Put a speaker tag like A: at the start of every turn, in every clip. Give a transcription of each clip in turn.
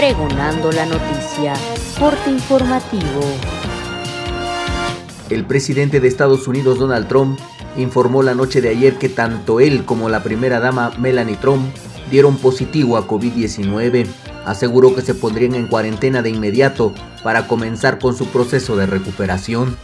A: Pregonando la noticia. Corte informativo.
B: El presidente de Estados Unidos, Donald Trump, informó la noche de ayer que tanto él como la primera dama, Melanie Trump, dieron positivo a COVID-19. Aseguró que se pondrían en cuarentena de inmediato para comenzar con su proceso de recuperación.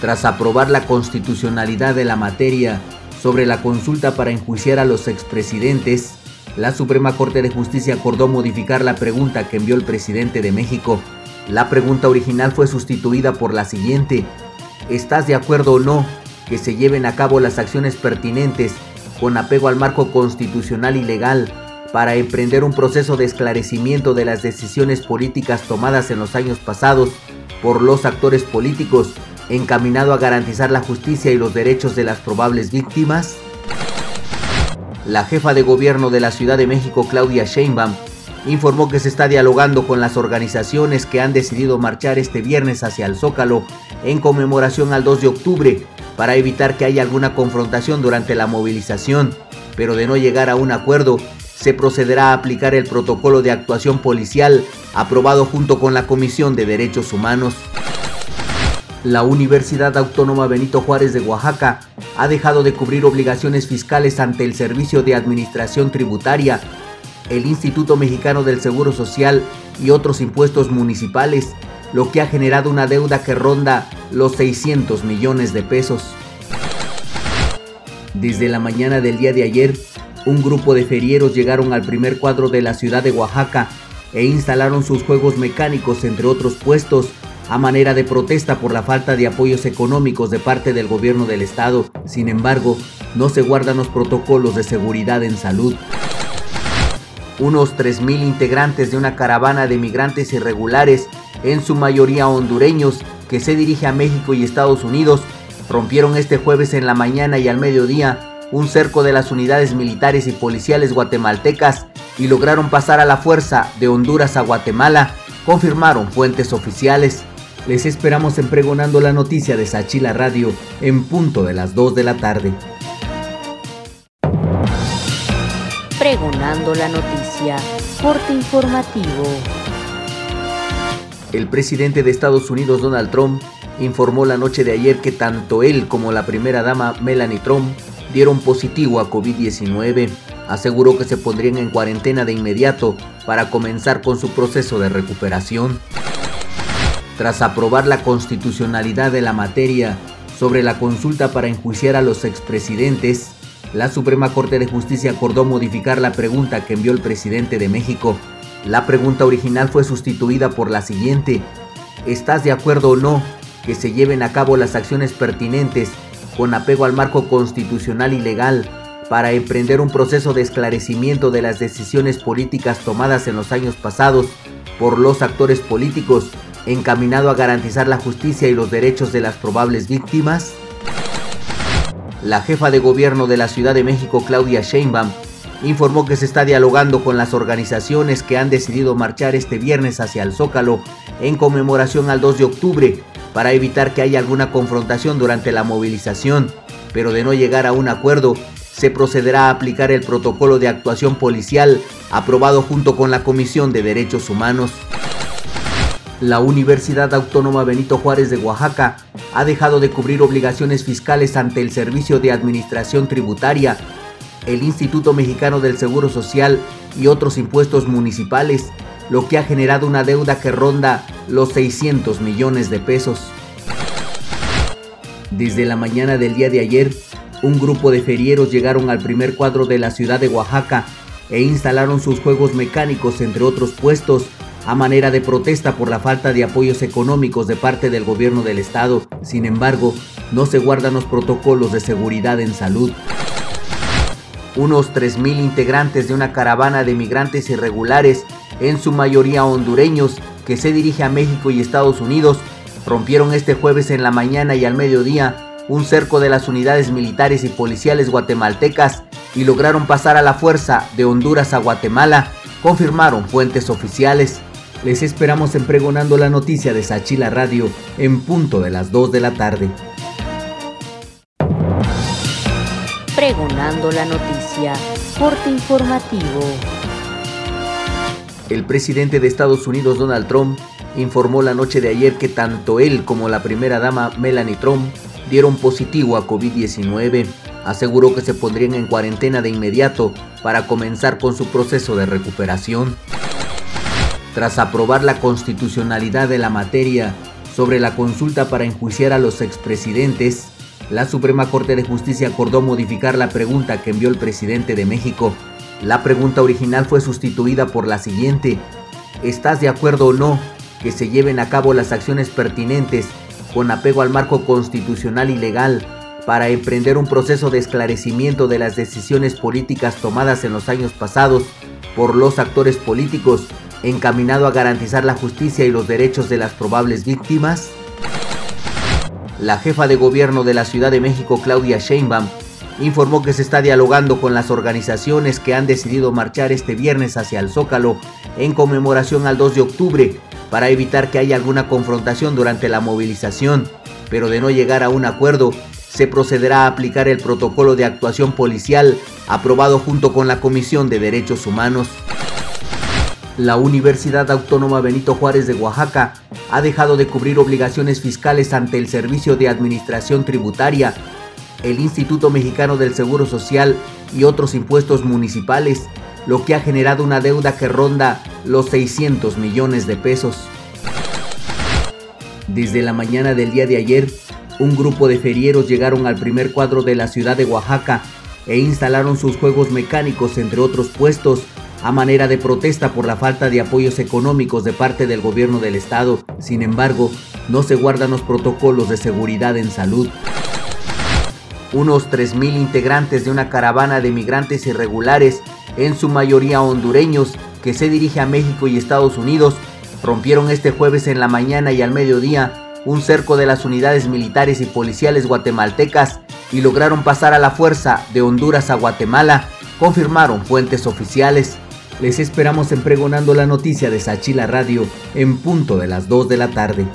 B: Tras aprobar la constitucionalidad de la materia sobre la consulta para enjuiciar a los expresidentes, la Suprema Corte de Justicia acordó modificar la pregunta que envió el presidente de México. La pregunta original fue sustituida por la siguiente. ¿Estás de acuerdo o no que se lleven a cabo las acciones pertinentes con apego al marco constitucional y legal para emprender un proceso de esclarecimiento de las decisiones políticas tomadas en los años pasados por los actores políticos encaminado a garantizar la justicia y los derechos de las probables víctimas? La jefa de gobierno de la Ciudad de México, Claudia Sheinbaum, informó que se está dialogando con las organizaciones que han decidido marchar este viernes hacia el Zócalo en conmemoración al 2 de octubre para evitar que haya alguna confrontación durante la movilización, pero de no llegar a un acuerdo, se procederá a aplicar el protocolo de actuación policial aprobado junto con la Comisión de Derechos Humanos. La Universidad Autónoma Benito Juárez de Oaxaca ha dejado de cubrir obligaciones fiscales ante el Servicio de Administración Tributaria, el Instituto Mexicano del Seguro Social y otros impuestos municipales, lo que ha generado una deuda que ronda los 600 millones de pesos. Desde la mañana del día de ayer, un grupo de ferieros llegaron al primer cuadro de la ciudad de Oaxaca e instalaron sus juegos mecánicos entre otros puestos a manera de protesta por la falta de apoyos económicos de parte del gobierno del estado. Sin embargo, no se guardan los protocolos de seguridad en salud. Unos 3.000 integrantes de una caravana de migrantes irregulares, en su mayoría hondureños, que se dirige a México y Estados Unidos, rompieron este jueves en la mañana y al mediodía un cerco de las unidades militares y policiales guatemaltecas y lograron pasar a la fuerza de Honduras a Guatemala, confirmaron fuentes oficiales. Les esperamos en Pregonando la Noticia de Sachila Radio en punto de las 2 de la tarde.
A: Pregonando la Noticia, corte informativo.
B: El presidente de Estados Unidos, Donald Trump, informó la noche de ayer que tanto él como la primera dama, Melanie Trump, dieron positivo a COVID-19. Aseguró que se pondrían en cuarentena de inmediato para comenzar con su proceso de recuperación. Tras aprobar la constitucionalidad de la materia sobre la consulta para enjuiciar a los expresidentes, la Suprema Corte de Justicia acordó modificar la pregunta que envió el presidente de México. La pregunta original fue sustituida por la siguiente. ¿Estás de acuerdo o no que se lleven a cabo las acciones pertinentes con apego al marco constitucional y legal para emprender un proceso de esclarecimiento de las decisiones políticas tomadas en los años pasados por los actores políticos encaminado a garantizar la justicia y los derechos de las probables víctimas? La jefa de gobierno de la Ciudad de México, Claudia Sheinbaum, informó que se está dialogando con las organizaciones que han decidido marchar este viernes hacia el Zócalo en conmemoración al 2 de octubre para evitar que haya alguna confrontación durante la movilización, pero de no llegar a un acuerdo, se procederá a aplicar el protocolo de actuación policial aprobado junto con la Comisión de Derechos Humanos. La Universidad Autónoma Benito Juárez de Oaxaca ha dejado de cubrir obligaciones fiscales ante el Servicio de Administración Tributaria, el Instituto Mexicano del Seguro Social y otros impuestos municipales, lo que ha generado una deuda que ronda los 600 millones de pesos. Desde la mañana del día de ayer, un grupo de ferieros llegaron al primer cuadro de la ciudad de Oaxaca e instalaron sus juegos mecánicos entre otros puestos a manera de protesta por la falta de apoyos económicos de parte del gobierno del estado. Sin embargo, no se guardan los protocolos de seguridad en salud. Unos 3.000 integrantes de una caravana de migrantes irregulares, en su mayoría hondureños, que se dirige a México y Estados Unidos, rompieron este jueves en la mañana y al mediodía un cerco de las unidades militares y policiales guatemaltecas y lograron pasar a la fuerza de Honduras a Guatemala, confirmaron fuentes oficiales. Les esperamos en Pregonando la Noticia de Sachila Radio en punto de las 2 de la tarde.
A: Pregonando la Noticia, corte informativo.
B: El presidente de Estados Unidos, Donald Trump, informó la noche de ayer que tanto él como la primera dama, Melanie Trump, dieron positivo a COVID-19. Aseguró que se pondrían en cuarentena de inmediato para comenzar con su proceso de recuperación. Tras aprobar la constitucionalidad de la materia sobre la consulta para enjuiciar a los expresidentes, la Suprema Corte de Justicia acordó modificar la pregunta que envió el presidente de México la pregunta original fue sustituida por la siguiente. ¿Estás de acuerdo o no que se lleven a cabo las acciones pertinentes con apego al marco constitucional y legal para emprender un proceso de esclarecimiento de las decisiones políticas tomadas en los años pasados por los actores políticos encaminado a garantizar la justicia y los derechos de las probables víctimas? La jefa de gobierno de la Ciudad de México, Claudia Sheinbaum, informó que se está dialogando con las organizaciones que han decidido marchar este viernes hacia el Zócalo en conmemoración al 2 de octubre para evitar que haya alguna confrontación durante la movilización, pero de no llegar a un acuerdo, se procederá a aplicar el protocolo de actuación policial aprobado junto con la Comisión de Derechos Humanos. La Universidad Autónoma Benito Juárez de Oaxaca ha dejado de cubrir obligaciones fiscales ante el Servicio de Administración Tributaria el Instituto Mexicano del Seguro Social y otros impuestos municipales, lo que ha generado una deuda que ronda los 600 millones de pesos. Desde la mañana del día de ayer, un grupo de ferieros llegaron al primer cuadro de la ciudad de Oaxaca e instalaron sus juegos mecánicos entre otros puestos a manera de protesta por la falta de apoyos económicos de parte del gobierno del estado. Sin embargo, no se guardan los protocolos de seguridad en salud. Unos 3.000 integrantes de una caravana de migrantes irregulares, en su mayoría hondureños, que se dirige a México y Estados Unidos, rompieron este jueves en la mañana y al mediodía un cerco de las unidades militares y policiales guatemaltecas y lograron pasar a la fuerza de Honduras a Guatemala, confirmaron fuentes oficiales. Les esperamos en Pregonando la Noticia de Sachila Radio en punto de las 2 de la tarde.